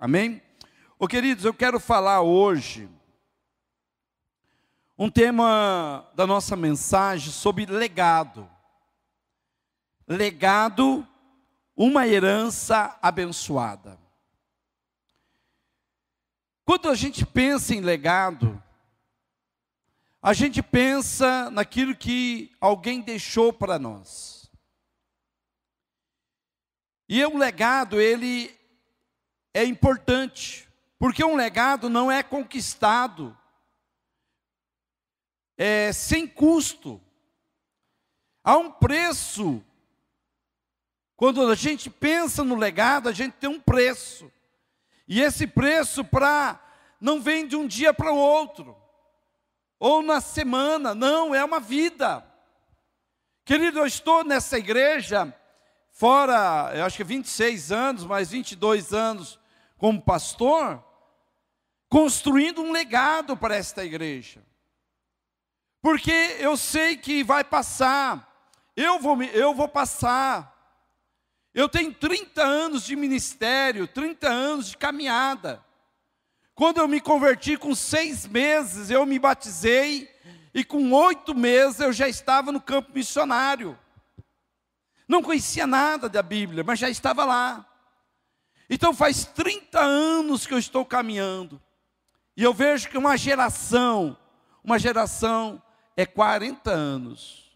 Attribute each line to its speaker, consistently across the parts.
Speaker 1: Amém? Ô queridos, eu quero falar hoje um tema da nossa mensagem sobre legado. Legado, uma herança abençoada. Quando a gente pensa em legado, a gente pensa naquilo que alguém deixou para nós. E o legado, ele é importante, porque um legado não é conquistado é, sem custo. Há um preço. Quando a gente pensa no legado, a gente tem um preço. E esse preço para não vem de um dia para o outro ou na semana, não, é uma vida. Querido, eu estou nessa igreja, fora, eu acho que 26 anos, mais 22 anos como pastor, construindo um legado para esta igreja. Porque eu sei que vai passar, eu vou, eu vou passar. Eu tenho 30 anos de ministério, 30 anos de caminhada. Quando eu me converti com seis meses, eu me batizei, e com oito meses eu já estava no campo missionário. Não conhecia nada da Bíblia, mas já estava lá. Então faz 30 anos que eu estou caminhando. E eu vejo que uma geração, uma geração é 40 anos.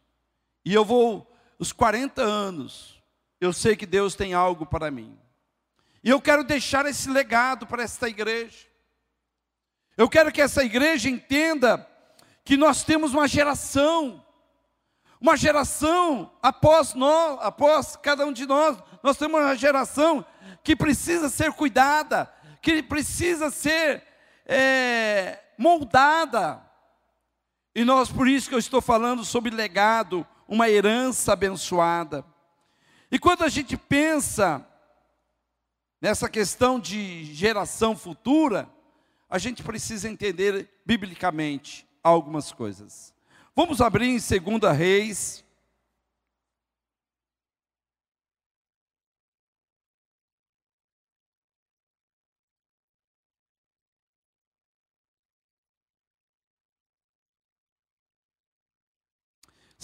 Speaker 1: E eu vou, os 40 anos, eu sei que Deus tem algo para mim. E eu quero deixar esse legado para esta igreja. Eu quero que essa igreja entenda que nós temos uma geração, uma geração após nós, após cada um de nós, nós temos uma geração que precisa ser cuidada, que precisa ser é, moldada. E nós, por isso que eu estou falando sobre legado, uma herança abençoada. E quando a gente pensa nessa questão de geração futura, a gente precisa entender biblicamente algumas coisas. Vamos abrir em 2 Reis.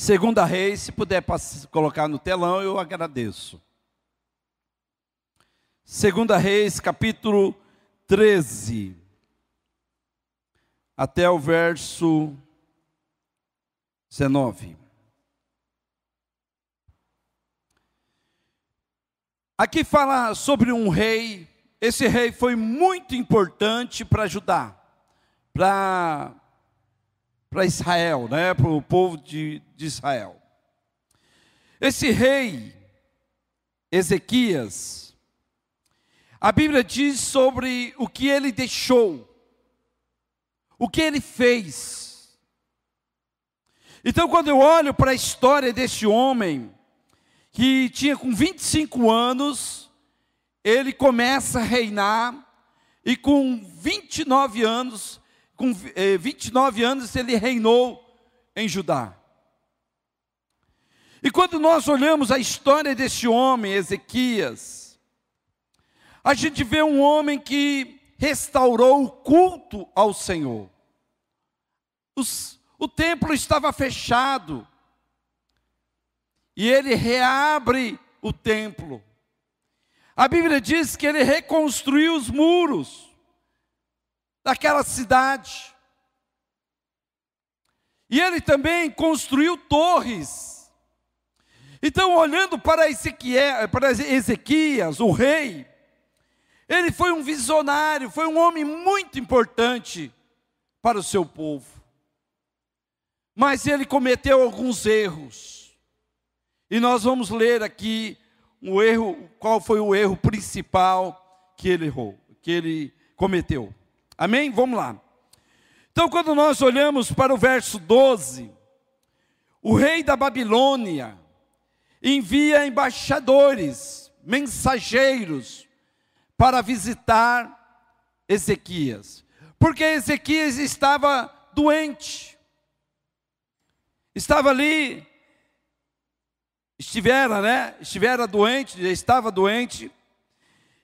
Speaker 1: Segunda Reis, se puder colocar no telão, eu agradeço. Segunda Reis, capítulo 13 até o verso 19. Aqui fala sobre um rei, esse rei foi muito importante para Judá, para para Israel, né, para o povo de, de Israel. Esse rei, Ezequias, a Bíblia diz sobre o que ele deixou o que ele fez. Então, quando eu olho para a história deste homem, que tinha com 25 anos, ele começa a reinar, e com 29 anos, com 29 eh, anos ele reinou em Judá. E quando nós olhamos a história deste homem, Ezequias, a gente vê um homem que restaurou o culto ao Senhor. Os, o templo estava fechado. E ele reabre o templo. A Bíblia diz que ele reconstruiu os muros daquela cidade. E ele também construiu torres. Então, olhando para, Ezequiel, para Ezequias, o rei, ele foi um visionário, foi um homem muito importante para o seu povo. Mas ele cometeu alguns erros. E nós vamos ler aqui um erro, qual foi o erro principal que ele errou, que ele cometeu. Amém? Vamos lá. Então, quando nós olhamos para o verso 12, o rei da Babilônia envia embaixadores, mensageiros, para visitar Ezequias, porque Ezequias estava doente, estava ali, estivera, né? Estivera doente, estava doente,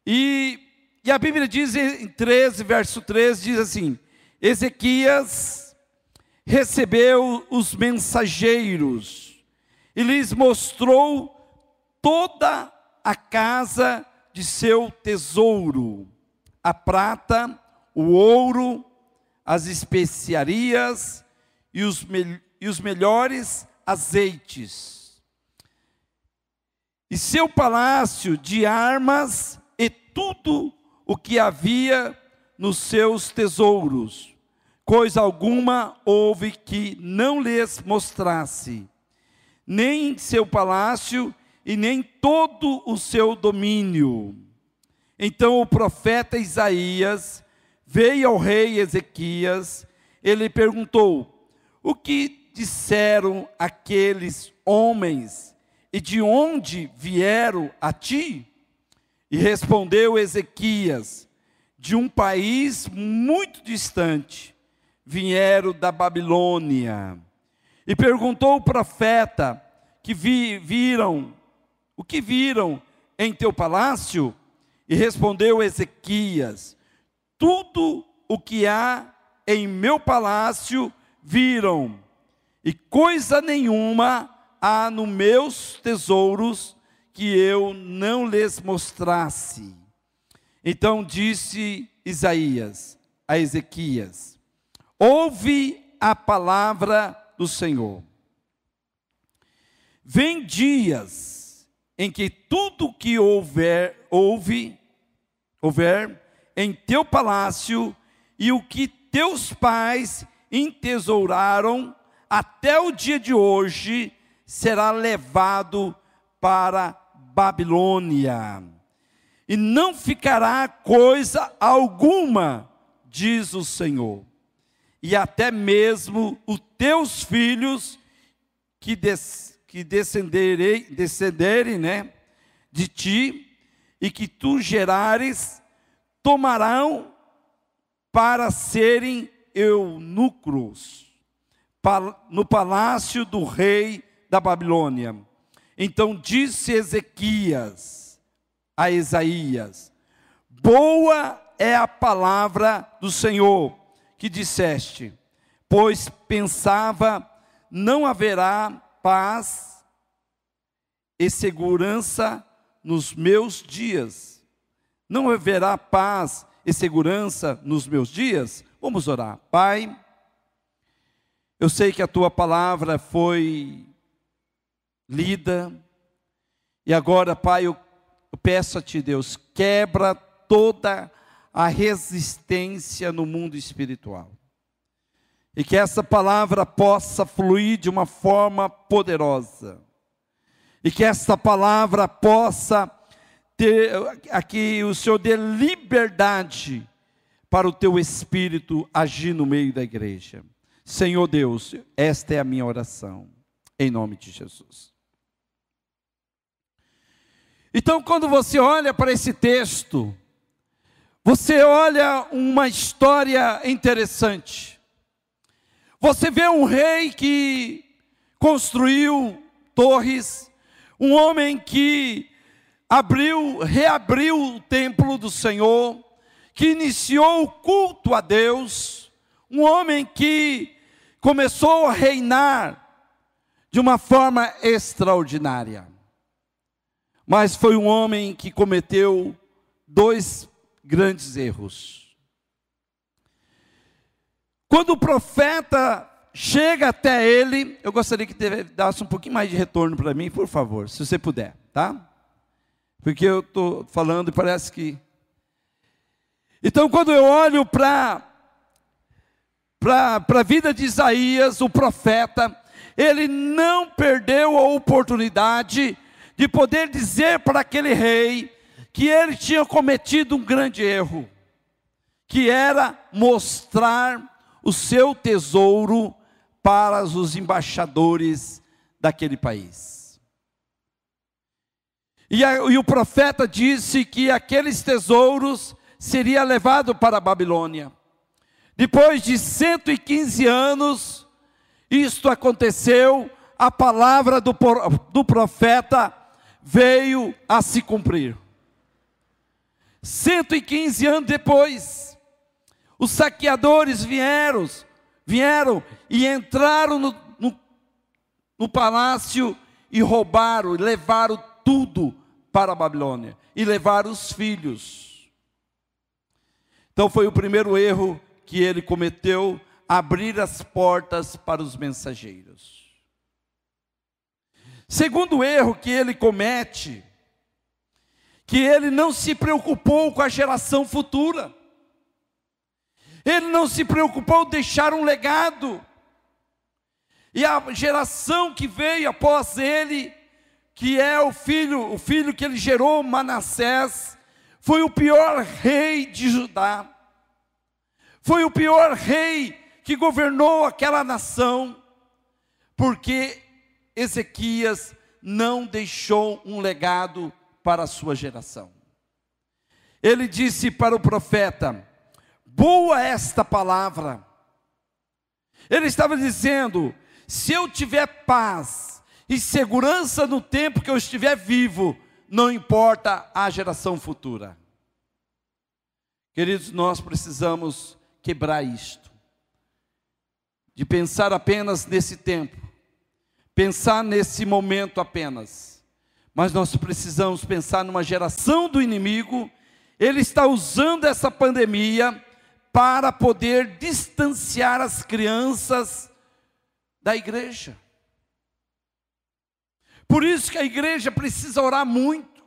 Speaker 1: e, e a Bíblia diz em 13, verso 13, diz assim: Ezequias recebeu os mensageiros e lhes mostrou toda a casa de seu tesouro, a prata, o ouro, as especiarias e os, me e os melhores azeites. E seu palácio de armas e tudo o que havia nos seus tesouros. Coisa alguma houve que não lhes mostrasse, nem seu palácio e nem todo o seu domínio. Então o profeta Isaías veio ao rei Ezequias, ele perguntou: O que disseram aqueles homens e de onde vieram a ti? E respondeu Ezequias: De um país muito distante, vieram da Babilônia. E perguntou o profeta: Que vi, viram, o que viram em teu palácio? E respondeu Ezequias: Tudo o que há em meu palácio viram, e coisa nenhuma há nos meus tesouros que eu não lhes mostrasse. Então disse Isaías a Ezequias: Ouve a palavra do Senhor. Vem dias em que tudo que houver, houve, houver em teu palácio e o que teus pais entesouraram até o dia de hoje será levado para Babilônia, e não ficará coisa alguma, diz o Senhor, e até mesmo os teus filhos que, des, que descenderem, descenderem né, de ti, e que tu gerares, tomarão para serem eunucos no palácio do rei da Babilônia então disse Ezequias a Isaías: Boa é a palavra do Senhor que disseste, pois pensava não haverá paz e segurança nos meus dias. Não haverá paz e segurança nos meus dias? Vamos orar. Pai, eu sei que a tua palavra foi lida. E agora, Pai, eu, peço a Ti, Deus, quebra toda a resistência no mundo espiritual. E que essa palavra possa fluir de uma forma poderosa. E que essa palavra possa ter, aqui o Senhor dê liberdade para o teu espírito agir no meio da igreja. Senhor Deus, esta é a minha oração, em nome de Jesus. Então, quando você olha para esse texto, você olha uma história interessante. Você vê um rei que construiu torres, um homem que abriu, reabriu o templo do Senhor, que iniciou o culto a Deus, um homem que começou a reinar de uma forma extraordinária. Mas foi um homem que cometeu dois grandes erros. Quando o profeta chega até ele, eu gostaria que dasse um pouquinho mais de retorno para mim, por favor, se você puder, tá? Porque eu estou falando e parece que. Então, quando eu olho para para a vida de Isaías, o profeta, ele não perdeu a oportunidade de poder dizer para aquele rei que ele tinha cometido um grande erro, que era mostrar o seu tesouro para os embaixadores daquele país. E, a, e o profeta disse que aqueles tesouros seria levado para a Babilônia. Depois de 115 anos, isto aconteceu, a palavra do, do profeta veio a se cumprir. 115 anos depois, os saqueadores vieram, vieram e entraram no, no, no palácio e roubaram, levaram tudo para a Babilônia e levaram os filhos. Então foi o primeiro erro que ele cometeu, abrir as portas para os mensageiros. Segundo erro que ele comete, que ele não se preocupou com a geração futura. Ele não se preocupou em deixar um legado. E a geração que veio após ele, que é o filho, o filho que ele gerou, Manassés, foi o pior rei de Judá. Foi o pior rei que governou aquela nação, porque Ezequias não deixou um legado para a sua geração. Ele disse para o profeta: Boa esta palavra. Ele estava dizendo: se eu tiver paz e segurança no tempo que eu estiver vivo, não importa a geração futura. Queridos, nós precisamos quebrar isto, de pensar apenas nesse tempo, pensar nesse momento apenas mas nós precisamos pensar numa geração do inimigo. Ele está usando essa pandemia para poder distanciar as crianças da igreja. Por isso que a igreja precisa orar muito.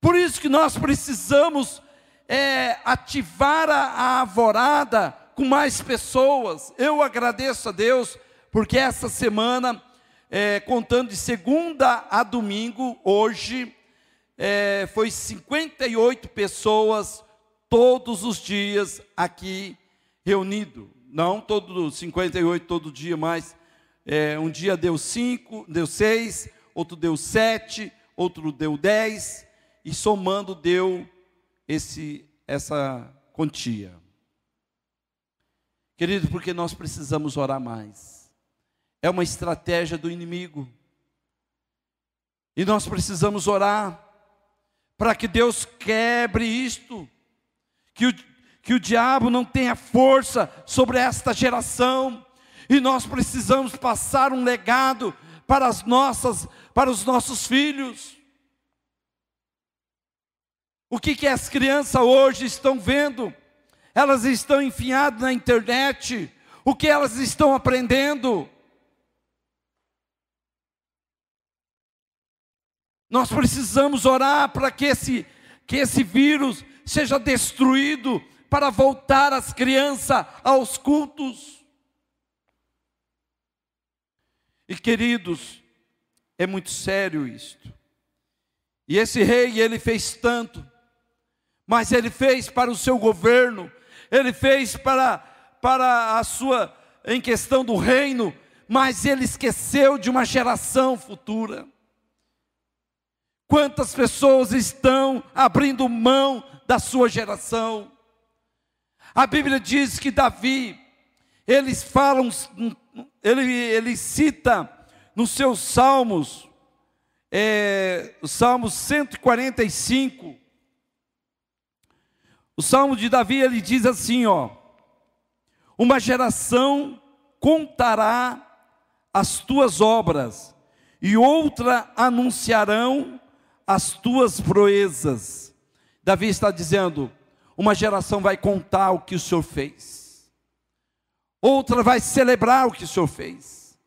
Speaker 1: Por isso que nós precisamos é, ativar a, a alvorada com mais pessoas. Eu agradeço a Deus porque essa semana é, contando de segunda a domingo, hoje, é, foi 58 pessoas todos os dias aqui reunido. Não todos 58 todo dia, mas é, um dia deu cinco, deu seis, outro deu sete, outro deu dez, e somando deu esse, essa quantia. Querido, porque nós precisamos orar mais é uma estratégia do inimigo. E nós precisamos orar para que Deus quebre isto, que o, que o diabo não tenha força sobre esta geração, e nós precisamos passar um legado para as nossas, para os nossos filhos. O que, que as crianças hoje estão vendo? Elas estão enfiadas na internet. O que elas estão aprendendo? Nós precisamos orar para que esse, que esse vírus seja destruído, para voltar as crianças aos cultos. E queridos, é muito sério isto. E esse rei, ele fez tanto, mas ele fez para o seu governo, ele fez para, para a sua, em questão do reino, mas ele esqueceu de uma geração futura. Quantas pessoas estão abrindo mão da sua geração? A Bíblia diz que Davi, eles falam, ele, ele cita nos seus salmos, é, o Salmo 145, o Salmo de Davi, ele diz assim, ó, uma geração contará as tuas obras, e outra anunciarão as tuas proezas. Davi está dizendo: uma geração vai contar o que o Senhor fez, outra vai celebrar o que o Senhor fez.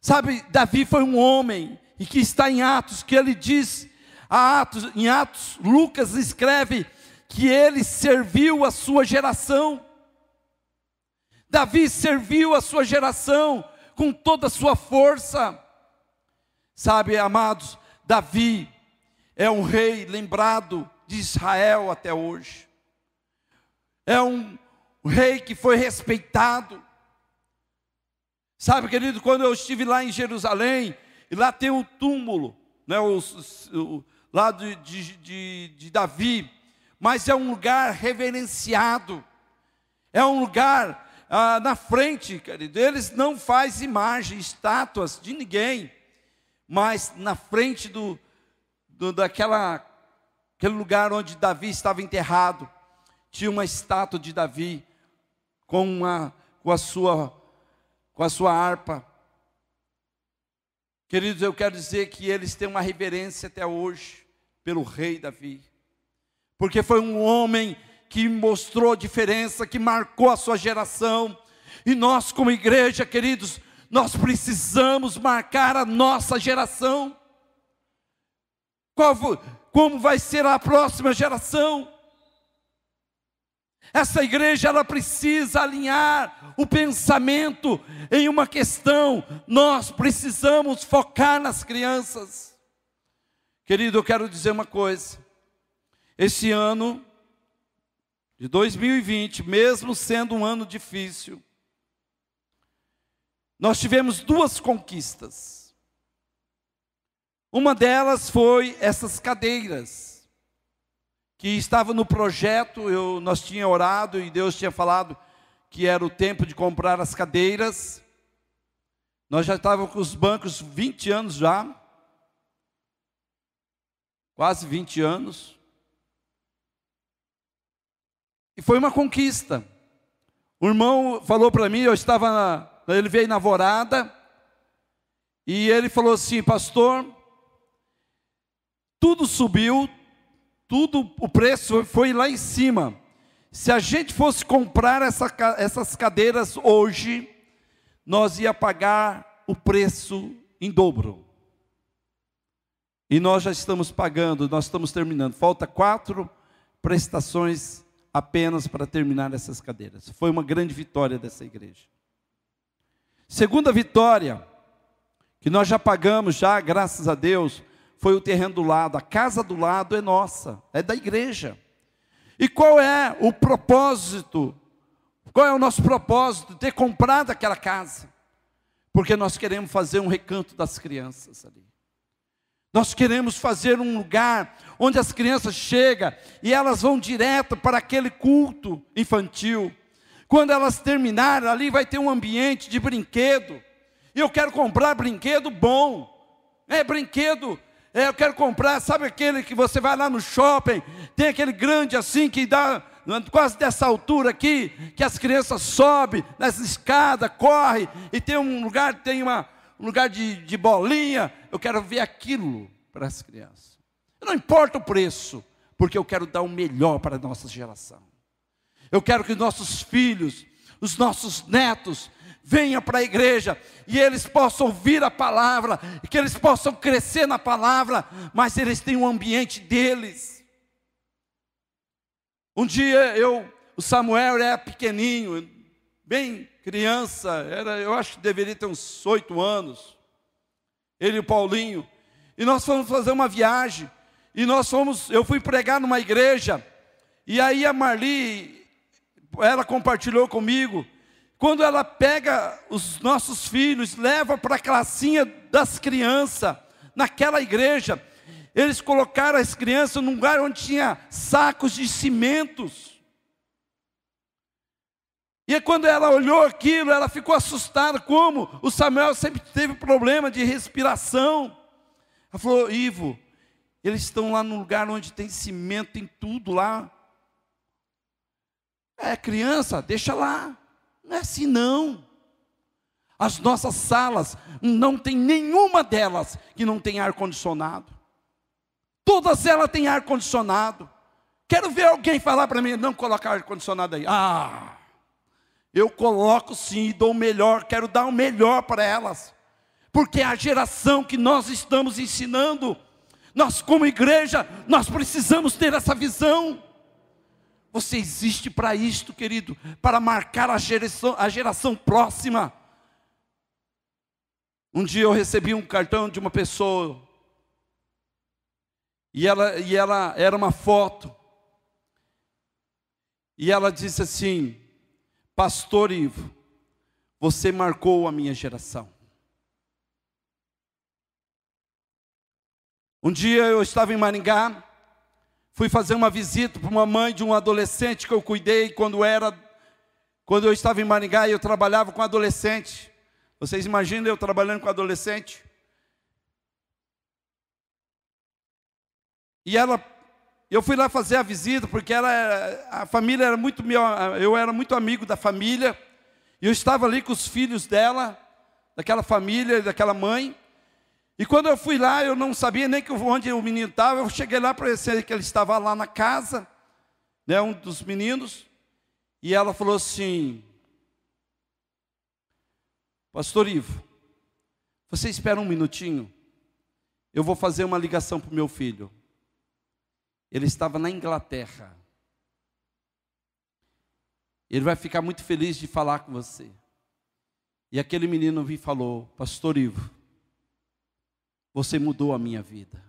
Speaker 1: Sabe, Davi foi um homem, e que está em Atos, que ele diz, Atos, em Atos, Lucas escreve que ele serviu a sua geração. Davi serviu a sua geração com toda a sua força. Sabe, amados, Davi é um rei lembrado de Israel até hoje. É um rei que foi respeitado. Sabe, querido, quando eu estive lá em Jerusalém, e lá tem um túmulo, né, o, o, lá de, de, de, de Davi, mas é um lugar reverenciado, é um lugar ah, na frente, querido, eles não fazem imagens, estátuas de ninguém, mas na frente do, do daquela aquele lugar onde Davi estava enterrado, tinha uma estátua de Davi com, uma, com, a, sua, com a sua harpa. Queridos, eu quero dizer que eles têm uma reverência até hoje pelo rei Davi, porque foi um homem que mostrou diferença, que marcou a sua geração, e nós, como igreja, queridos, nós precisamos marcar a nossa geração. Como vai ser a próxima geração? Essa igreja ela precisa alinhar o pensamento em uma questão. Nós precisamos focar nas crianças. Querido, eu quero dizer uma coisa. Esse ano de 2020, mesmo sendo um ano difícil, nós tivemos duas conquistas. Uma delas foi essas cadeiras, que estava no projeto, eu, nós tinha orado e Deus tinha falado que era o tempo de comprar as cadeiras. Nós já estávamos com os bancos 20 anos já, quase 20 anos. E foi uma conquista. O irmão falou para mim, eu estava na, ele veio na vorada e ele falou assim, pastor, tudo subiu, tudo, o preço foi lá em cima. Se a gente fosse comprar essa, essas cadeiras hoje, nós ia pagar o preço em dobro. E nós já estamos pagando, nós estamos terminando. Falta quatro prestações apenas para terminar essas cadeiras. Foi uma grande vitória dessa igreja. Segunda vitória, que nós já pagamos, já, graças a Deus, foi o terreno do lado. A casa do lado é nossa, é da igreja. E qual é o propósito? Qual é o nosso propósito de ter comprado aquela casa? Porque nós queremos fazer um recanto das crianças ali. Nós queremos fazer um lugar onde as crianças chegam e elas vão direto para aquele culto infantil. Quando elas terminarem, ali vai ter um ambiente de brinquedo. E eu quero comprar brinquedo bom. É brinquedo. É, eu quero comprar, sabe aquele que você vai lá no shopping, tem aquele grande assim que dá quase dessa altura aqui, que as crianças sobem nessa escada, corre e tem um lugar, tem uma, um lugar de, de bolinha. Eu quero ver aquilo para as crianças. Não importa o preço, porque eu quero dar o melhor para a nossa geração. Eu quero que nossos filhos, os nossos netos, venham para a igreja e eles possam ouvir a palavra, e que eles possam crescer na palavra, mas eles têm um ambiente deles. Um dia eu, o Samuel era pequenininho, bem criança, era, eu acho que deveria ter uns oito anos. Ele e o Paulinho. E nós fomos fazer uma viagem. E nós fomos, eu fui pregar numa igreja. E aí a Marli ela compartilhou comigo, quando ela pega os nossos filhos, leva para a classinha das crianças, naquela igreja, eles colocaram as crianças num lugar onde tinha sacos de cimentos. E quando ela olhou aquilo, ela ficou assustada, como o Samuel sempre teve problema de respiração. Ela falou, Ivo, eles estão lá num lugar onde tem cimento, tem tudo lá. É criança, deixa lá. Não é assim não. As nossas salas, não tem nenhuma delas que não tem ar condicionado. Todas elas têm ar condicionado. Quero ver alguém falar para mim, não colocar ar condicionado aí. Ah, eu coloco sim, dou o melhor, quero dar o melhor para elas. Porque é a geração que nós estamos ensinando. Nós como igreja, nós precisamos ter essa visão. Você existe para isto, querido, para marcar a geração, a geração próxima. Um dia eu recebi um cartão de uma pessoa, e ela, e ela era uma foto, e ela disse assim: Pastor Ivo, você marcou a minha geração. Um dia eu estava em Maringá, Fui fazer uma visita para uma mãe de um adolescente que eu cuidei quando era quando eu estava em Maringá e eu trabalhava com adolescente. Vocês imaginam eu trabalhando com adolescente? E ela eu fui lá fazer a visita, porque era, a família era muito eu era muito amigo da família, e eu estava ali com os filhos dela, daquela família, daquela mãe. E quando eu fui lá, eu não sabia nem que onde o menino estava. Eu cheguei lá para ver que ele estava lá na casa, né, um dos meninos. E ela falou assim: Pastor Ivo, você espera um minutinho? Eu vou fazer uma ligação para o meu filho. Ele estava na Inglaterra. Ele vai ficar muito feliz de falar com você. E aquele menino me falou: Pastor Ivo, você mudou a minha vida.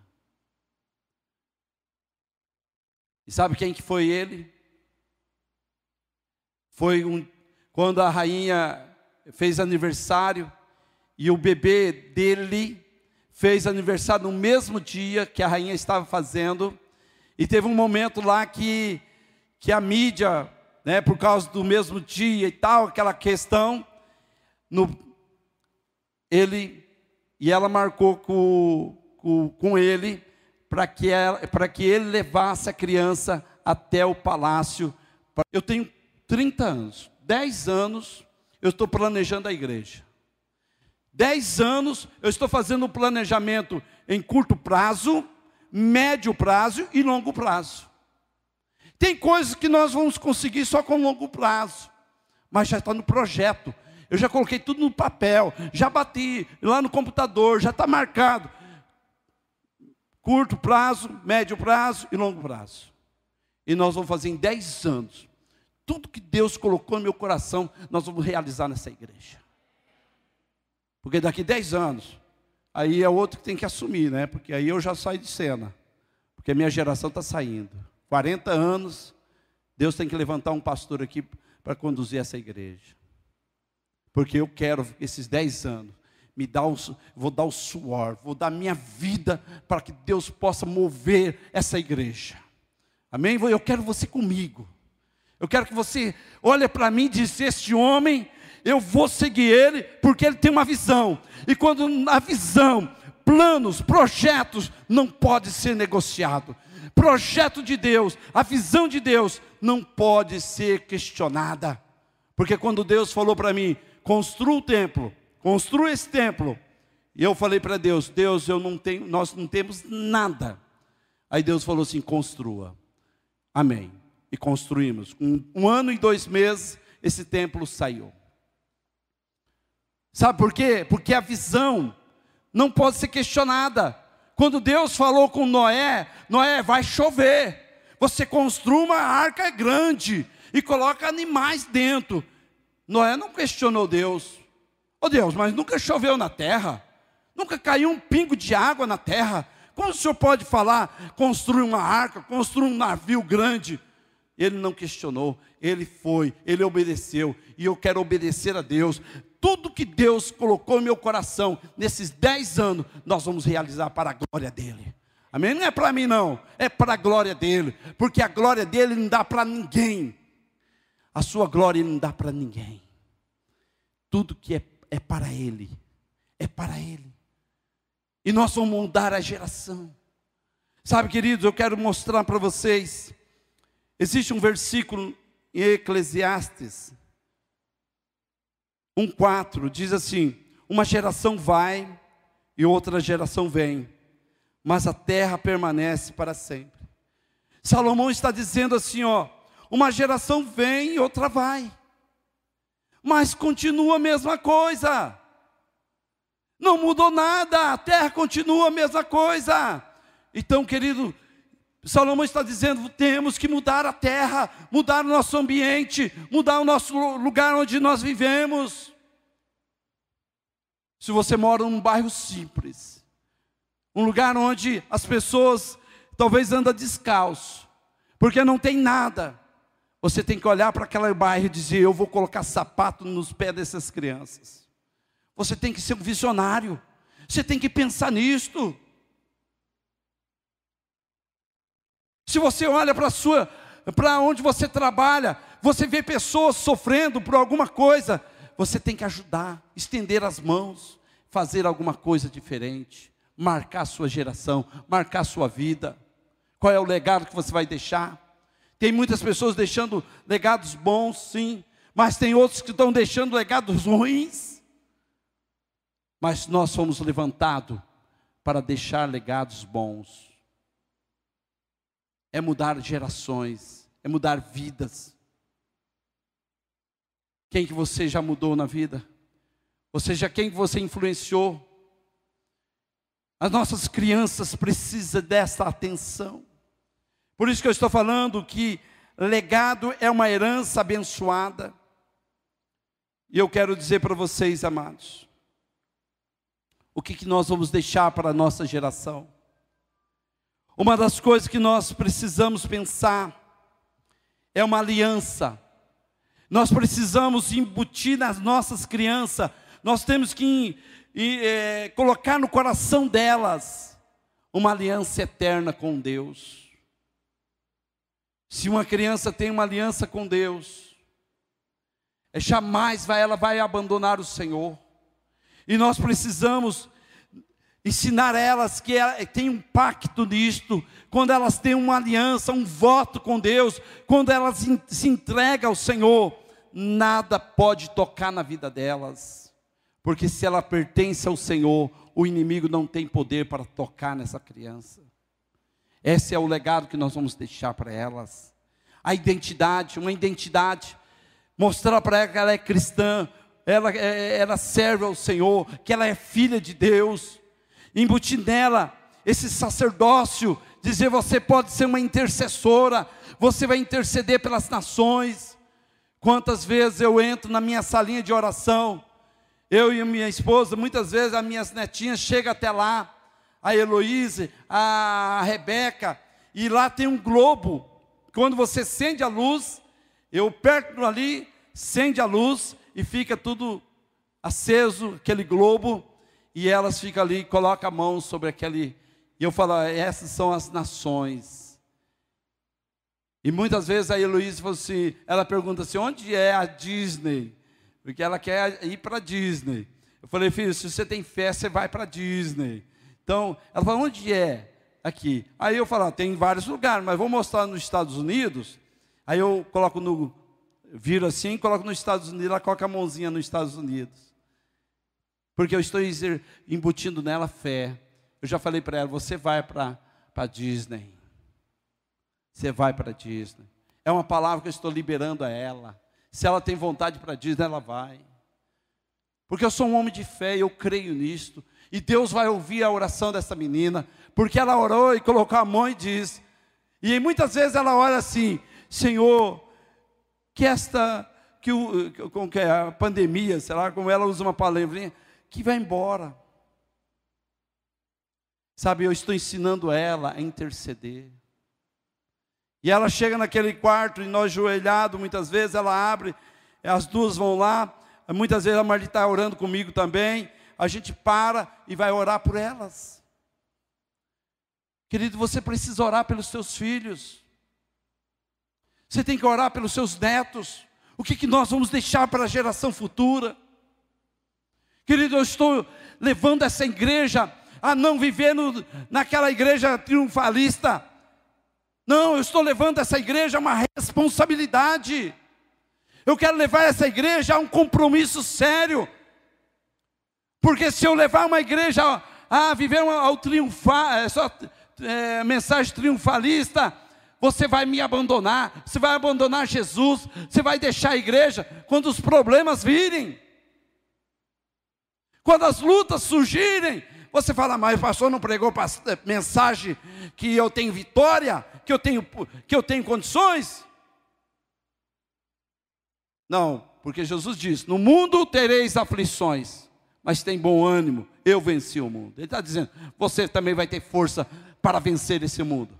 Speaker 1: E sabe quem que foi ele? Foi um, quando a rainha fez aniversário e o bebê dele fez aniversário no mesmo dia que a rainha estava fazendo. E teve um momento lá que, que a mídia, né, por causa do mesmo dia e tal, aquela questão, no, ele e ela marcou com, com, com ele para que, que ele levasse a criança até o palácio. Eu tenho 30 anos, 10 anos eu estou planejando a igreja. 10 anos eu estou fazendo um planejamento em curto prazo, médio prazo e longo prazo. Tem coisas que nós vamos conseguir só com longo prazo, mas já está no projeto. Eu já coloquei tudo no papel, já bati lá no computador, já está marcado. Curto prazo, médio prazo e longo prazo. E nós vamos fazer em 10 anos. Tudo que Deus colocou no meu coração, nós vamos realizar nessa igreja. Porque daqui 10 anos, aí é outro que tem que assumir, né? Porque aí eu já saio de cena. Porque a minha geração está saindo. 40 anos, Deus tem que levantar um pastor aqui para conduzir essa igreja. Porque eu quero esses 10 anos me dar o, vou dar o suor, vou dar minha vida para que Deus possa mover essa igreja. Amém? Eu quero você comigo. Eu quero que você olhe para mim e diz: Este homem eu vou seguir ele porque ele tem uma visão. E quando a visão, planos, projetos não pode ser negociado. Projeto de Deus, a visão de Deus não pode ser questionada. Porque quando Deus falou para mim, construa o templo, construa esse templo. E eu falei para Deus, Deus, eu não tenho, nós não temos nada. Aí Deus falou assim, construa. Amém. E construímos. Um, um ano e dois meses, esse templo saiu. Sabe por quê? Porque a visão não pode ser questionada. Quando Deus falou com Noé, Noé, vai chover. Você construa uma arca grande e coloca animais dentro. Noé não questionou Deus. Ô oh Deus, mas nunca choveu na terra. Nunca caiu um pingo de água na terra. Como o senhor pode falar, construir uma arca, construir um navio grande? Ele não questionou, ele foi, ele obedeceu, e eu quero obedecer a Deus tudo que Deus colocou em meu coração nesses dez anos, nós vamos realizar para a glória dEle. Amém? Não é para mim, não, é para a glória dEle, porque a glória dEle não dá para ninguém, a sua glória não dá para ninguém. Tudo que é, é para Ele, é para Ele. E nós vamos mudar a geração. Sabe, queridos, eu quero mostrar para vocês. Existe um versículo em Eclesiastes 1,4 diz assim: Uma geração vai e outra geração vem, mas a terra permanece para sempre. Salomão está dizendo assim: ó, uma geração vem e outra vai, mas continua a mesma coisa. Não mudou nada, a terra continua a mesma coisa. Então, querido, Salomão está dizendo: temos que mudar a terra, mudar o nosso ambiente, mudar o nosso lugar onde nós vivemos. Se você mora num bairro simples, um lugar onde as pessoas talvez andam descalço, porque não tem nada, você tem que olhar para aquele bairro e dizer: Eu vou colocar sapato nos pés dessas crianças. Você tem que ser um visionário, você tem que pensar nisto. Se você olha para sua, para onde você trabalha, você vê pessoas sofrendo por alguma coisa, você tem que ajudar, estender as mãos, fazer alguma coisa diferente, marcar a sua geração, marcar a sua vida. Qual é o legado que você vai deixar? Tem muitas pessoas deixando legados bons, sim, mas tem outros que estão deixando legados ruins. Mas nós fomos levantados para deixar legados bons. É mudar gerações, é mudar vidas. Quem que você já mudou na vida? Ou seja, quem que você influenciou? As nossas crianças precisam dessa atenção. Por isso que eu estou falando que legado é uma herança abençoada. E eu quero dizer para vocês, amados, o que, que nós vamos deixar para a nossa geração. Uma das coisas que nós precisamos pensar é uma aliança. Nós precisamos embutir nas nossas crianças, nós temos que é, colocar no coração delas uma aliança eterna com Deus. Se uma criança tem uma aliança com Deus, é jamais vai, ela vai abandonar o Senhor. E nós precisamos ensinar elas que ela, tem um pacto nisto, quando elas têm uma aliança, um voto com Deus, quando elas se entregam ao Senhor, nada pode tocar na vida delas, porque se ela pertence ao Senhor, o inimigo não tem poder para tocar nessa criança. Esse é o legado que nós vamos deixar para elas. A identidade, uma identidade, mostrar para ela que ela é cristã, ela, é, ela serve ao Senhor, que ela é filha de Deus, embutir nela esse sacerdócio, dizer você pode ser uma intercessora, você vai interceder pelas nações. Quantas vezes eu entro na minha salinha de oração, eu e minha esposa, muitas vezes as minhas netinhas chegam até lá, a Heloíse, a Rebeca, e lá tem um globo. Quando você acende a luz, eu perto ali, acende a luz e fica tudo aceso, aquele globo, e elas ficam ali, colocam a mão sobre aquele. E eu falo, essas são as nações. E muitas vezes a Heloísa assim, ela pergunta assim, onde é a Disney? Porque ela quer ir para Disney. Eu falei, filho, se você tem fé, você vai para Disney. Então, ela falou, onde é? Aqui. Aí eu falo, ah, tem vários lugares, mas vou mostrar nos Estados Unidos. Aí eu coloco no, viro assim, coloco nos Estados Unidos, ela coloca a mãozinha nos Estados Unidos. Porque eu estou embutindo nela fé. Eu já falei para ela, você vai para Disney. Você vai para Disney. É uma palavra que eu estou liberando a ela. Se ela tem vontade para Disney, ela vai. Porque eu sou um homem de fé e eu creio nisto. E Deus vai ouvir a oração dessa menina, porque ela orou e colocou a mão e diz. E muitas vezes ela ora assim: Senhor, que esta, que, o, que a pandemia, sei lá, como ela usa uma palavrinha, que vai embora. Sabe, eu estou ensinando ela a interceder. E ela chega naquele quarto e nós joelhado, muitas vezes ela abre, as duas vão lá, muitas vezes a Marli está orando comigo também, a gente para e vai orar por elas. Querido, você precisa orar pelos seus filhos. Você tem que orar pelos seus netos. O que, que nós vamos deixar para a geração futura? Querido, eu estou levando essa igreja a não viver no, naquela igreja triunfalista, não, eu estou levando essa igreja a uma responsabilidade. Eu quero levar essa igreja a um compromisso sério. Porque se eu levar uma igreja a, viver ao triunfar, é só é, mensagem triunfalista, você vai me abandonar, você vai abandonar Jesus, você vai deixar a igreja quando os problemas virem. Quando as lutas surgirem, você fala, mas o pastor não pregou mensagem que eu tenho vitória? que eu tenho, que eu tenho condições? Não, porque Jesus diz: No mundo tereis aflições, mas tem bom ânimo, eu venci o mundo. Ele está dizendo: Você também vai ter força para vencer esse mundo.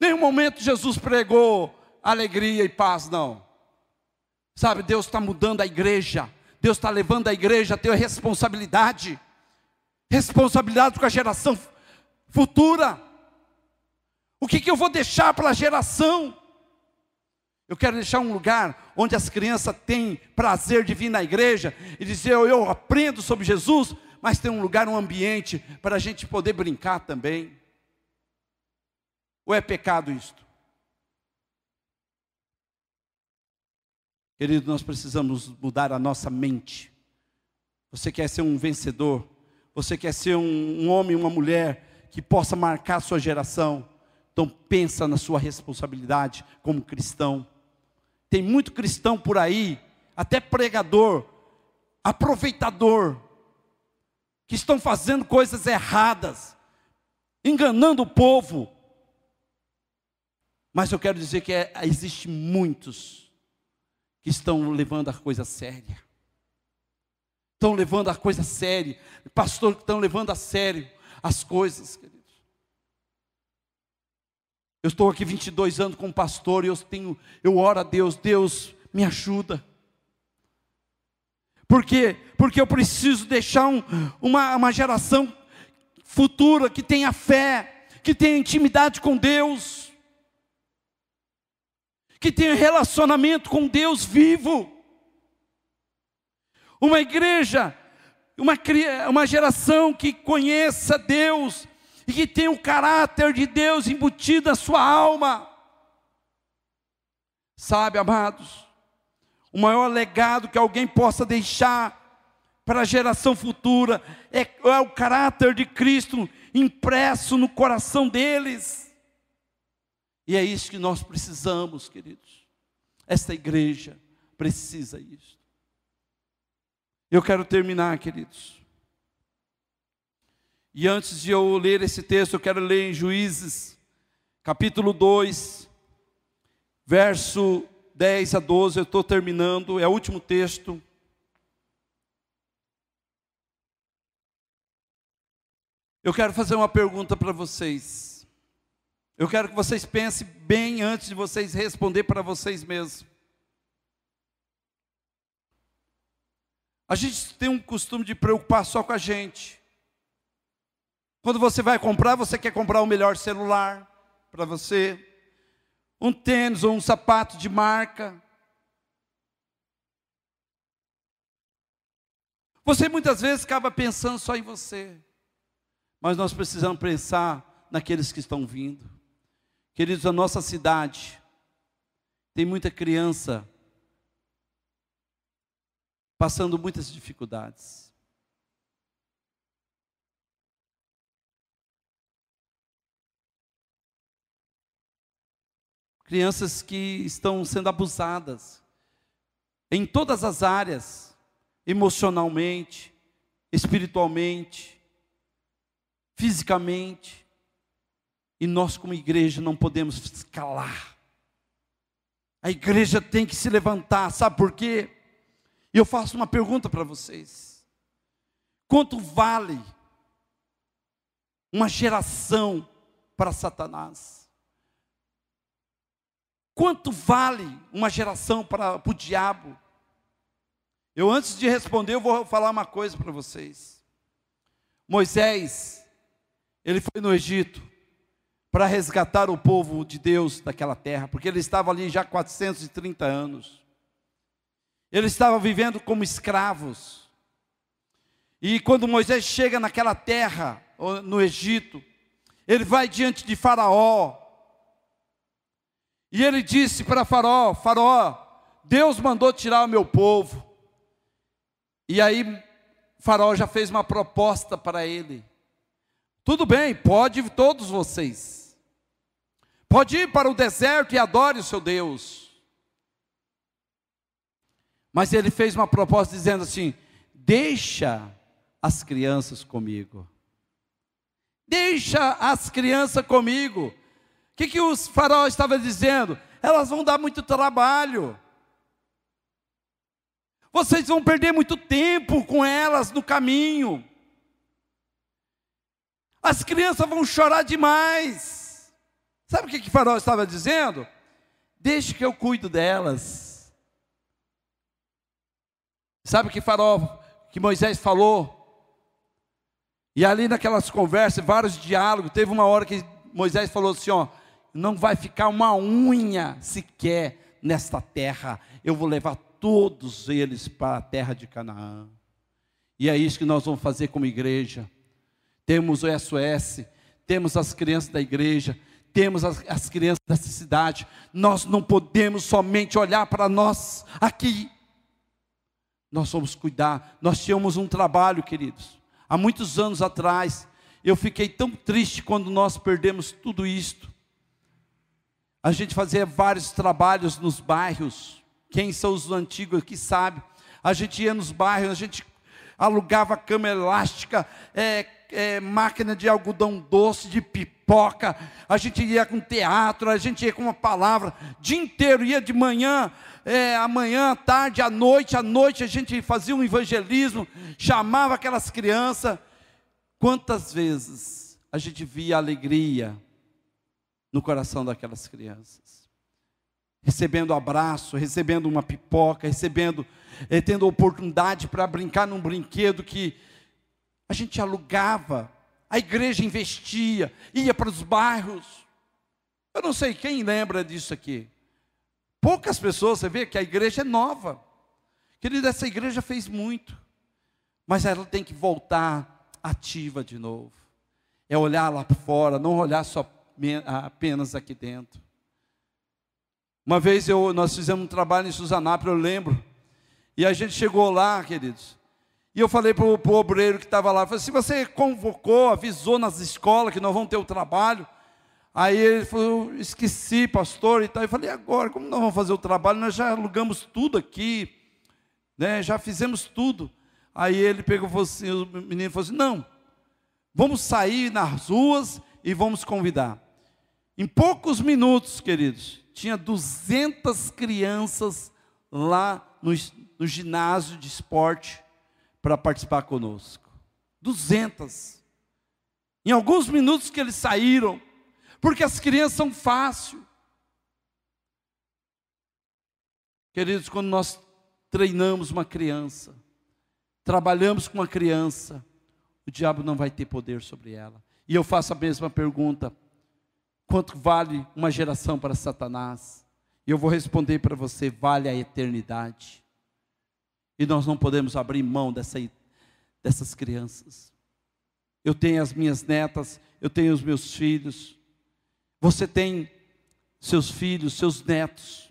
Speaker 1: Nenhum momento Jesus pregou alegria e paz, não. Sabe, Deus está mudando a igreja, Deus está levando a igreja a ter responsabilidade, responsabilidade com a geração futura. O que, que eu vou deixar para a geração? Eu quero deixar um lugar onde as crianças têm prazer de vir na igreja e dizer: eu, eu aprendo sobre Jesus, mas tem um lugar, um ambiente para a gente poder brincar também. Ou é pecado isto? Querido, nós precisamos mudar a nossa mente. Você quer ser um vencedor? Você quer ser um, um homem, uma mulher que possa marcar a sua geração? Então pensa na sua responsabilidade como cristão. Tem muito cristão por aí, até pregador, aproveitador, que estão fazendo coisas erradas, enganando o povo. Mas eu quero dizer que é, existe muitos que estão levando a coisa séria. Estão levando a coisa séria. Pastor que estão levando a sério as coisas. Eu estou aqui 22 anos como pastor e eu tenho, eu oro a Deus, Deus me ajuda. Por quê? Porque eu preciso deixar um, uma, uma geração futura que tenha fé, que tenha intimidade com Deus, que tenha relacionamento com Deus vivo. Uma igreja, uma, uma geração que conheça Deus e que tenha o caráter de Deus embutido na sua alma. Sabe, amados, o maior legado que alguém possa deixar para a geração futura é, é o caráter de Cristo impresso no coração deles. E é isso que nós precisamos, queridos. Esta igreja precisa isso. Eu quero terminar, queridos. E antes de eu ler esse texto, eu quero ler em Juízes, capítulo 2, verso 10 a 12, eu estou terminando, é o último texto. Eu quero fazer uma pergunta para vocês. Eu quero que vocês pensem bem antes de vocês responder para vocês mesmos. A gente tem um costume de preocupar só com a gente. Quando você vai comprar, você quer comprar o melhor celular para você um tênis ou um sapato de marca. Você muitas vezes acaba pensando só em você, mas nós precisamos pensar naqueles que estão vindo. Queridos, a nossa cidade tem muita criança passando muitas dificuldades. Crianças que estão sendo abusadas em todas as áreas, emocionalmente, espiritualmente, fisicamente. E nós, como igreja, não podemos calar. A igreja tem que se levantar, sabe por quê? E eu faço uma pergunta para vocês: quanto vale uma geração para Satanás? Quanto vale uma geração para, para o diabo? Eu, antes de responder, eu vou falar uma coisa para vocês. Moisés, ele foi no Egito para resgatar o povo de Deus daquela terra, porque ele estava ali já 430 anos. Ele estava vivendo como escravos. E quando Moisés chega naquela terra, no Egito, ele vai diante de Faraó, e ele disse para Faraó: Faraó, Deus mandou tirar o meu povo. E aí Faraó já fez uma proposta para ele. Tudo bem, pode ir todos vocês. Pode ir para o deserto e adore o seu Deus. Mas ele fez uma proposta dizendo assim: deixa as crianças comigo. Deixa as crianças comigo. O que, que os faraó estava dizendo? Elas vão dar muito trabalho. Vocês vão perder muito tempo com elas no caminho. As crianças vão chorar demais. Sabe o que, que o faraó estava dizendo? Deixe que eu cuido delas. Sabe o que faraó, que Moisés falou? E ali naquelas conversas, vários diálogos, teve uma hora que Moisés falou assim: ó, não vai ficar uma unha sequer nesta terra. Eu vou levar todos eles para a terra de Canaã. E é isso que nós vamos fazer como igreja. Temos o SOS, temos as crianças da igreja, temos as, as crianças dessa cidade, nós não podemos somente olhar para nós aqui. Nós vamos cuidar. Nós tínhamos um trabalho, queridos. Há muitos anos atrás, eu fiquei tão triste quando nós perdemos tudo isto. A gente fazia vários trabalhos nos bairros. Quem são os antigos aqui sabe. A gente ia nos bairros, a gente alugava cama elástica, é, é, máquina de algodão doce, de pipoca, a gente ia com teatro, a gente ia com uma palavra, dia inteiro, ia de manhã, é, amanhã, tarde, à noite, à noite a gente fazia um evangelismo, chamava aquelas crianças. Quantas vezes a gente via alegria no coração daquelas crianças? Recebendo abraço, recebendo uma pipoca, recebendo, eh, tendo oportunidade para brincar num brinquedo que a gente alugava, a igreja investia, ia para os bairros. Eu não sei quem lembra disso aqui. Poucas pessoas, você vê que a igreja é nova. Querido, essa igreja fez muito, mas ela tem que voltar ativa de novo. É olhar lá fora, não olhar só apenas aqui dentro. Uma vez eu, nós fizemos um trabalho em Suzanápolis, eu lembro, e a gente chegou lá, queridos, e eu falei para o obreiro que estava lá, falei, se você convocou, avisou nas escolas que nós vamos ter o trabalho, aí ele falou, esqueci, pastor, e tal. Eu falei, agora, como nós vamos fazer o trabalho? Nós já alugamos tudo aqui, né? já fizemos tudo. Aí ele pegou assim, o menino falou assim, não, vamos sair nas ruas e vamos convidar. Em poucos minutos, queridos, tinha 200 crianças lá no, no ginásio de esporte, para participar conosco. 200. Em alguns minutos que eles saíram, porque as crianças são fáceis. Queridos, quando nós treinamos uma criança, trabalhamos com uma criança, o diabo não vai ter poder sobre ela. E eu faço a mesma pergunta: quanto vale uma geração para Satanás? E eu vou responder para você: vale a eternidade. E nós não podemos abrir mão dessa, dessas crianças. Eu tenho as minhas netas, eu tenho os meus filhos. Você tem seus filhos, seus netos.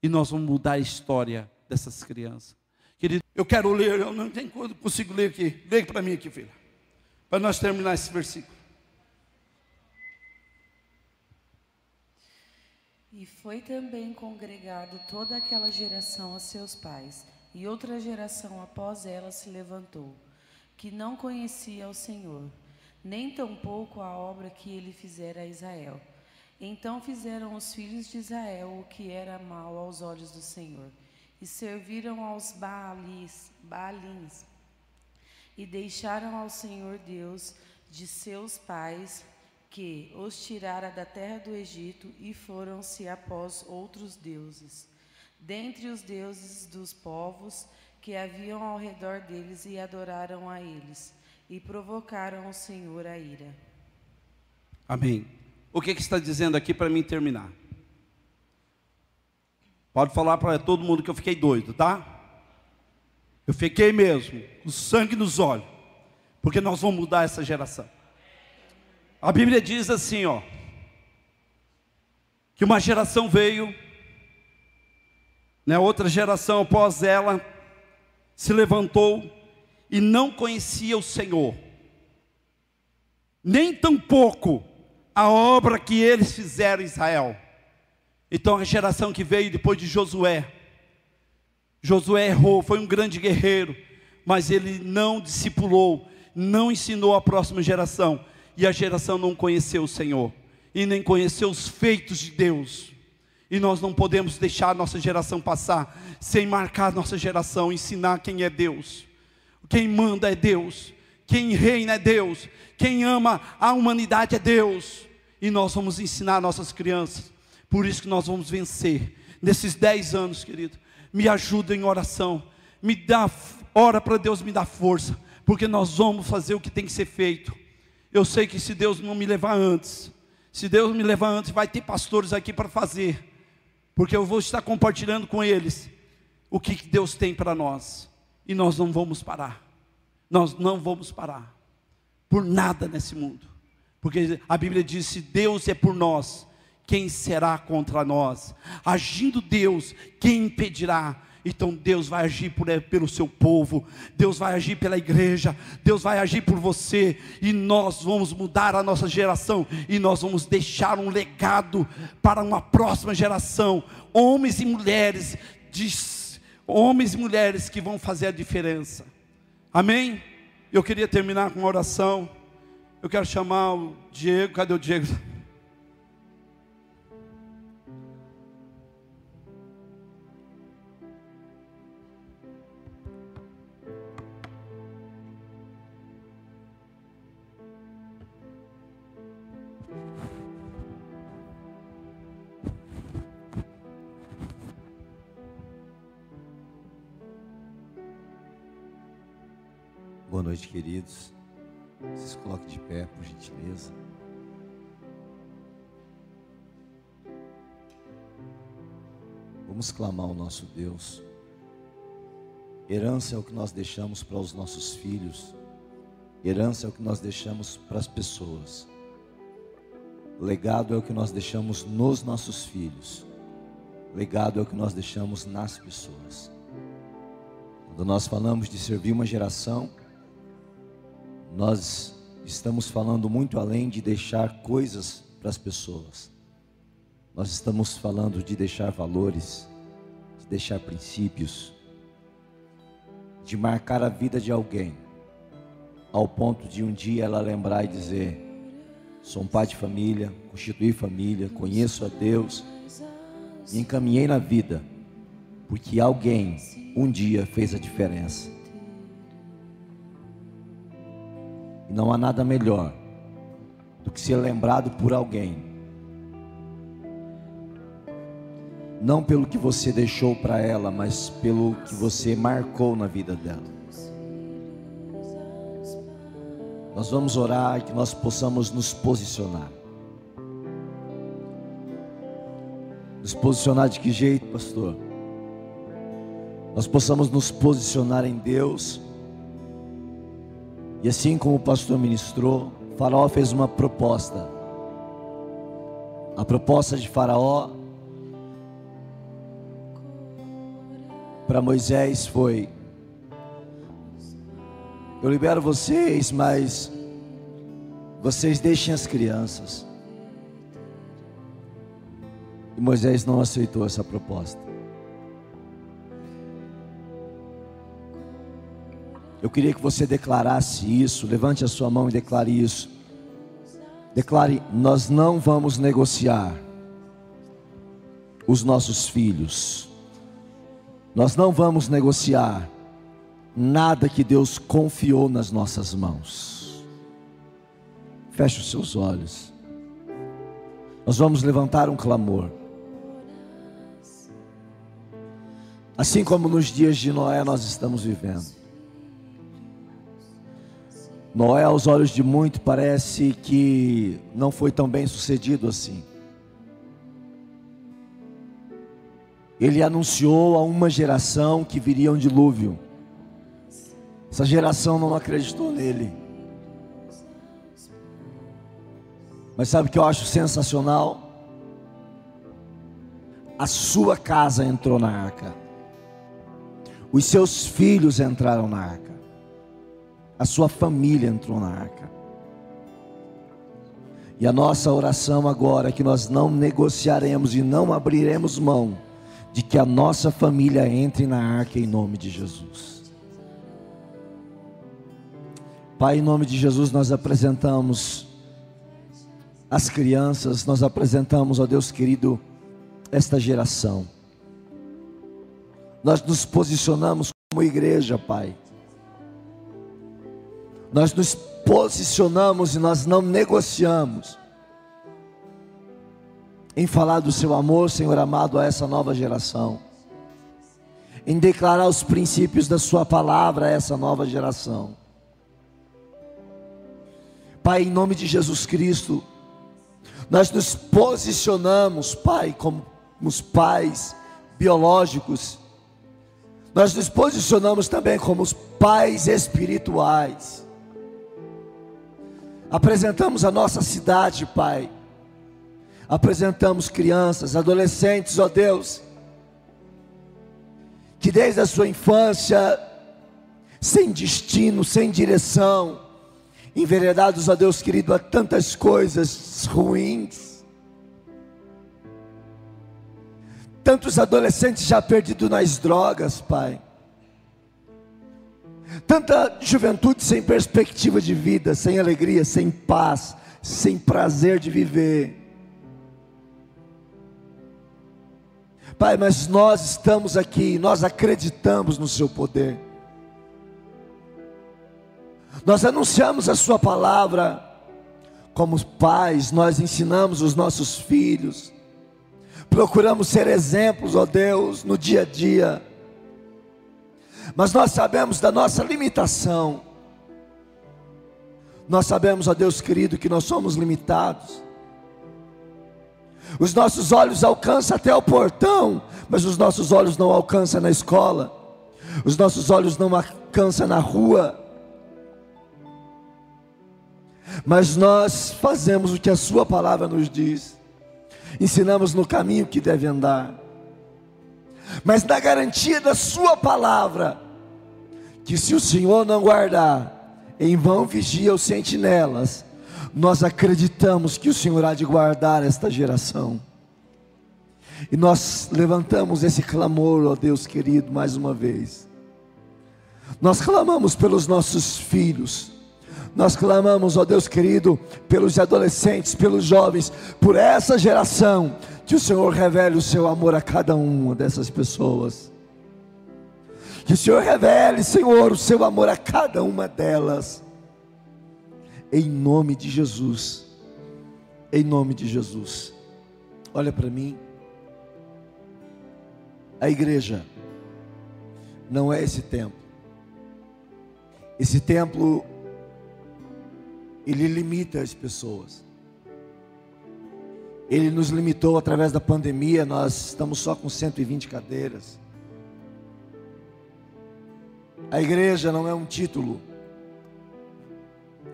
Speaker 1: E nós vamos mudar a história dessas crianças. Querido, eu quero ler, eu não tenho consigo ler aqui. Leia para mim aqui, filha. Para nós terminar esse versículo.
Speaker 2: E foi também congregado toda aquela geração a seus pais e outra geração após ela se levantou, que não conhecia o Senhor, nem tampouco a obra que ele fizera a Israel. Então fizeram os filhos de Israel o que era mal aos olhos do Senhor, e serviram aos Baalis, Baalins, e deixaram ao Senhor Deus de seus pais, que os tirara da terra do Egito, e foram-se após outros deuses dentre os deuses dos povos que haviam ao redor deles e adoraram a eles, e provocaram o Senhor a ira.
Speaker 1: Amém. O que, que está dizendo aqui para mim terminar? Pode falar para todo mundo que eu fiquei doido, tá? Eu fiquei mesmo, com sangue nos olhos, porque nós vamos mudar essa geração. A Bíblia diz assim, ó, que uma geração veio né, outra geração após ela se levantou e não conhecia o Senhor, nem tampouco a obra que eles fizeram em Israel. Então a geração que veio depois de Josué, Josué errou, foi um grande guerreiro, mas ele não discipulou, não ensinou a próxima geração, e a geração não conheceu o Senhor, e nem conheceu os feitos de Deus. E nós não podemos deixar a nossa geração passar sem marcar nossa geração, ensinar quem é Deus. Quem manda é Deus, quem reina é Deus, quem ama a humanidade é Deus. E nós vamos ensinar nossas crianças. Por isso que nós vamos vencer. Nesses dez anos, querido, me ajuda em oração. Me dá, ora para Deus me dar força. Porque nós vamos fazer o que tem que ser feito. Eu sei que se Deus não me levar antes, se Deus me levar antes, vai ter pastores aqui para fazer porque eu vou estar compartilhando com eles o que Deus tem para nós, e nós não vamos parar, nós não vamos parar, por nada nesse mundo, Porque a Bíblia diz: se Deus é por nós, quem será contra nós? Agindo Deus, quem impedirá? Então Deus vai agir por, eh, pelo seu povo, Deus vai agir pela igreja, Deus vai agir por você, e nós vamos mudar a nossa geração, e nós vamos deixar um legado para uma próxima geração, homens e mulheres, homens e mulheres que vão fazer a diferença. Amém? Eu queria terminar com uma oração. Eu quero chamar o Diego, cadê o Diego?
Speaker 3: Clamar ao nosso Deus. Herança é o que nós deixamos para os nossos filhos. Herança é o que nós deixamos para as pessoas. Legado é o que nós deixamos nos nossos filhos. Legado é o que nós deixamos nas pessoas. Quando nós falamos de servir uma geração, nós estamos falando muito além de deixar coisas para as pessoas. Nós estamos falando de deixar valores, de deixar princípios, de marcar a vida de alguém, ao ponto de um dia ela lembrar e dizer: sou um pai de família, constituí família, conheço a Deus, me encaminhei na vida, porque alguém um dia fez a diferença. E não há nada melhor do que ser lembrado por alguém. Não pelo que você deixou para ela, mas pelo que você marcou na vida dela. Nós vamos orar que nós possamos nos posicionar. Nos posicionar de que jeito, pastor? Nós possamos nos posicionar em Deus e assim como o pastor ministrou, Faraó fez uma proposta. A proposta de Faraó para Moisés foi: Eu libero vocês, mas vocês deixem as crianças. E Moisés não aceitou essa proposta. Eu queria que você declarasse isso. Levante a sua mão e declare isso. Declare: Nós não vamos negociar os nossos filhos. Nós não vamos negociar nada que Deus confiou nas nossas mãos. Feche os seus olhos. Nós vamos levantar um clamor. Assim como nos dias de Noé nós estamos vivendo. Noé, aos olhos de muito, parece que não foi tão bem sucedido assim. Ele anunciou a uma geração que viria um dilúvio. Essa geração não acreditou nele. Mas sabe o que eu acho sensacional? A sua casa entrou na arca. Os seus filhos entraram na arca a sua família entrou na arca. E a nossa oração agora é que nós não negociaremos e não abriremos mão de que a nossa família entre na arca em nome de Jesus. Pai, em nome de Jesus, nós apresentamos as crianças, nós apresentamos, ó Deus querido, esta geração. Nós nos posicionamos como igreja, Pai nós nos posicionamos e nós não negociamos em falar do seu amor, Senhor amado, a essa nova geração, em declarar os princípios da Sua palavra a essa nova geração. Pai, em nome de Jesus Cristo, nós nos posicionamos, Pai, como os pais biológicos, nós nos posicionamos também como os pais espirituais Apresentamos a nossa cidade, Pai. Apresentamos crianças, adolescentes, ó Deus, que desde a sua infância, sem destino, sem direção, enveredados, ó Deus querido, a tantas coisas ruins. Tantos adolescentes já perdidos nas drogas, Pai. Tanta juventude sem perspectiva de vida, sem alegria, sem paz, sem prazer de viver. Pai, mas nós estamos aqui, nós acreditamos no Seu poder. Nós anunciamos a Sua palavra, como pais, nós ensinamos os nossos filhos, procuramos ser exemplos, ó Deus, no dia a dia mas nós sabemos da nossa limitação. Nós sabemos, ó Deus querido, que nós somos limitados. Os nossos olhos alcançam até o portão, mas os nossos olhos não alcançam na escola. Os nossos olhos não alcançam na rua. Mas nós fazemos o que a Sua palavra nos diz, ensinamos no caminho que deve andar mas na garantia da Sua palavra, que se o Senhor não guardar, em vão vigia os sentinelas, nós acreditamos que o Senhor há de guardar esta geração. E nós levantamos esse clamor, ó Deus querido, mais uma vez. Nós clamamos pelos nossos filhos. Nós clamamos, ó Deus querido, pelos adolescentes, pelos jovens, por essa geração que o Senhor revele o seu amor a cada uma dessas pessoas. Que o Senhor revele, Senhor, o seu amor a cada uma delas. Em nome de Jesus. Em nome de Jesus. Olha para mim. A igreja não é esse templo. Esse templo ele limita as pessoas. Ele nos limitou através da pandemia, nós estamos só com 120 cadeiras. A igreja não é um título,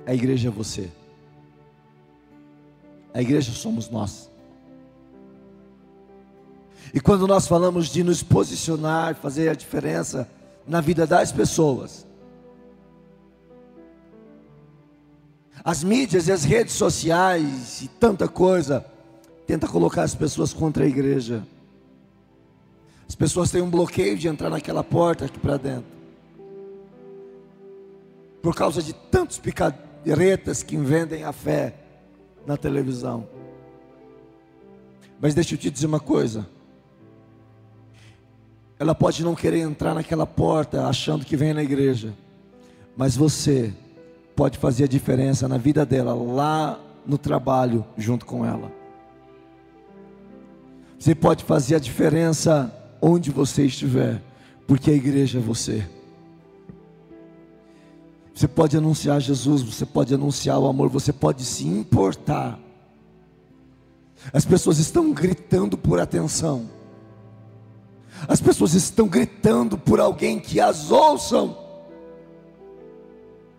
Speaker 3: a igreja é você. A igreja somos nós. E quando nós falamos de nos posicionar, fazer a diferença na vida das pessoas, as mídias e as redes sociais e tanta coisa tenta colocar as pessoas contra a igreja. As pessoas têm um bloqueio de entrar naquela porta aqui para dentro. Por causa de tantos picaretas que vendem a fé na televisão. Mas deixa eu te dizer uma coisa. Ela pode não querer entrar naquela porta achando que vem na igreja. Mas você pode fazer a diferença na vida dela lá no trabalho junto com ela. Você pode fazer a diferença onde você estiver, porque a igreja é você. Você pode anunciar Jesus, você pode anunciar o amor, você pode se importar. As pessoas estão gritando por atenção. As pessoas estão gritando por alguém que as ouçam.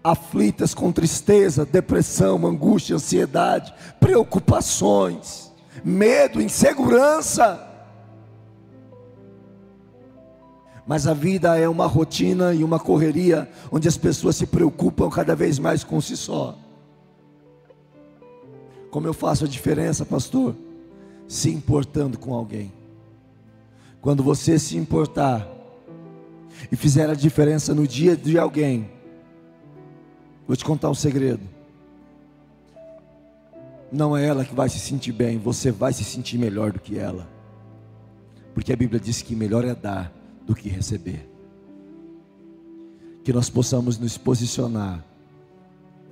Speaker 3: Aflitas com tristeza, depressão, angústia, ansiedade, preocupações medo, insegurança. Mas a vida é uma rotina e uma correria onde as pessoas se preocupam cada vez mais com si só. Como eu faço a diferença, pastor? Se importando com alguém. Quando você se importar e fizer a diferença no dia de alguém, vou te contar um segredo não é ela que vai se sentir bem, você vai se sentir melhor do que ela. Porque a Bíblia diz que melhor é dar do que receber. Que nós possamos nos posicionar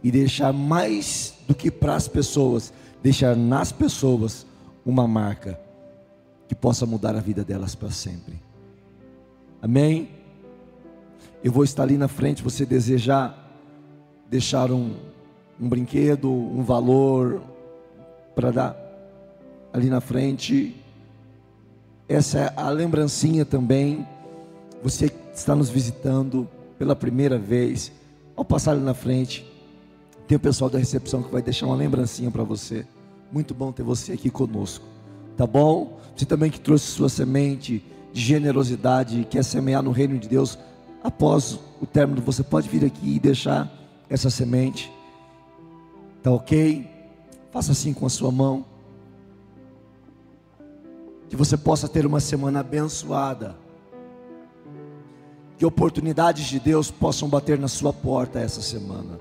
Speaker 3: e deixar mais do que para as pessoas, deixar nas pessoas uma marca que possa mudar a vida delas para sempre. Amém? Eu vou estar ali na frente, você desejar deixar um, um brinquedo, um valor, para dar ali na frente. Essa é a lembrancinha também. Você está nos visitando pela primeira vez, ao passar ali na frente, Tem o pessoal da recepção que vai deixar uma lembrancinha para você. Muito bom ter você aqui conosco. Tá bom? Você também que trouxe sua semente de generosidade, quer semear no reino de Deus, após o término, você pode vir aqui e deixar essa semente. Tá ok? Faça assim com a sua mão. Que você possa ter uma semana abençoada. Que oportunidades de Deus possam bater na sua porta essa semana.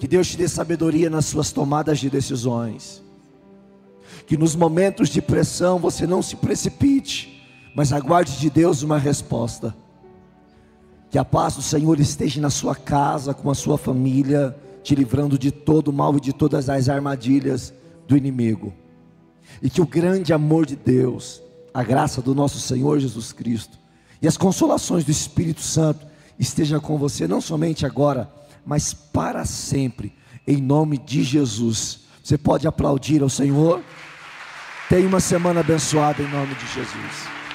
Speaker 3: Que Deus te dê sabedoria nas suas tomadas de decisões. Que nos momentos de pressão você não se precipite, mas aguarde de Deus uma resposta. Que a paz do Senhor esteja na sua casa, com a sua família, te livrando de todo o mal e de todas as armadilhas do inimigo. E que o grande amor de Deus, a graça do nosso Senhor Jesus Cristo e as consolações do Espírito Santo estejam com você, não somente agora, mas para sempre, em nome de Jesus. Você pode aplaudir ao Senhor. Tenha uma semana abençoada em nome de Jesus.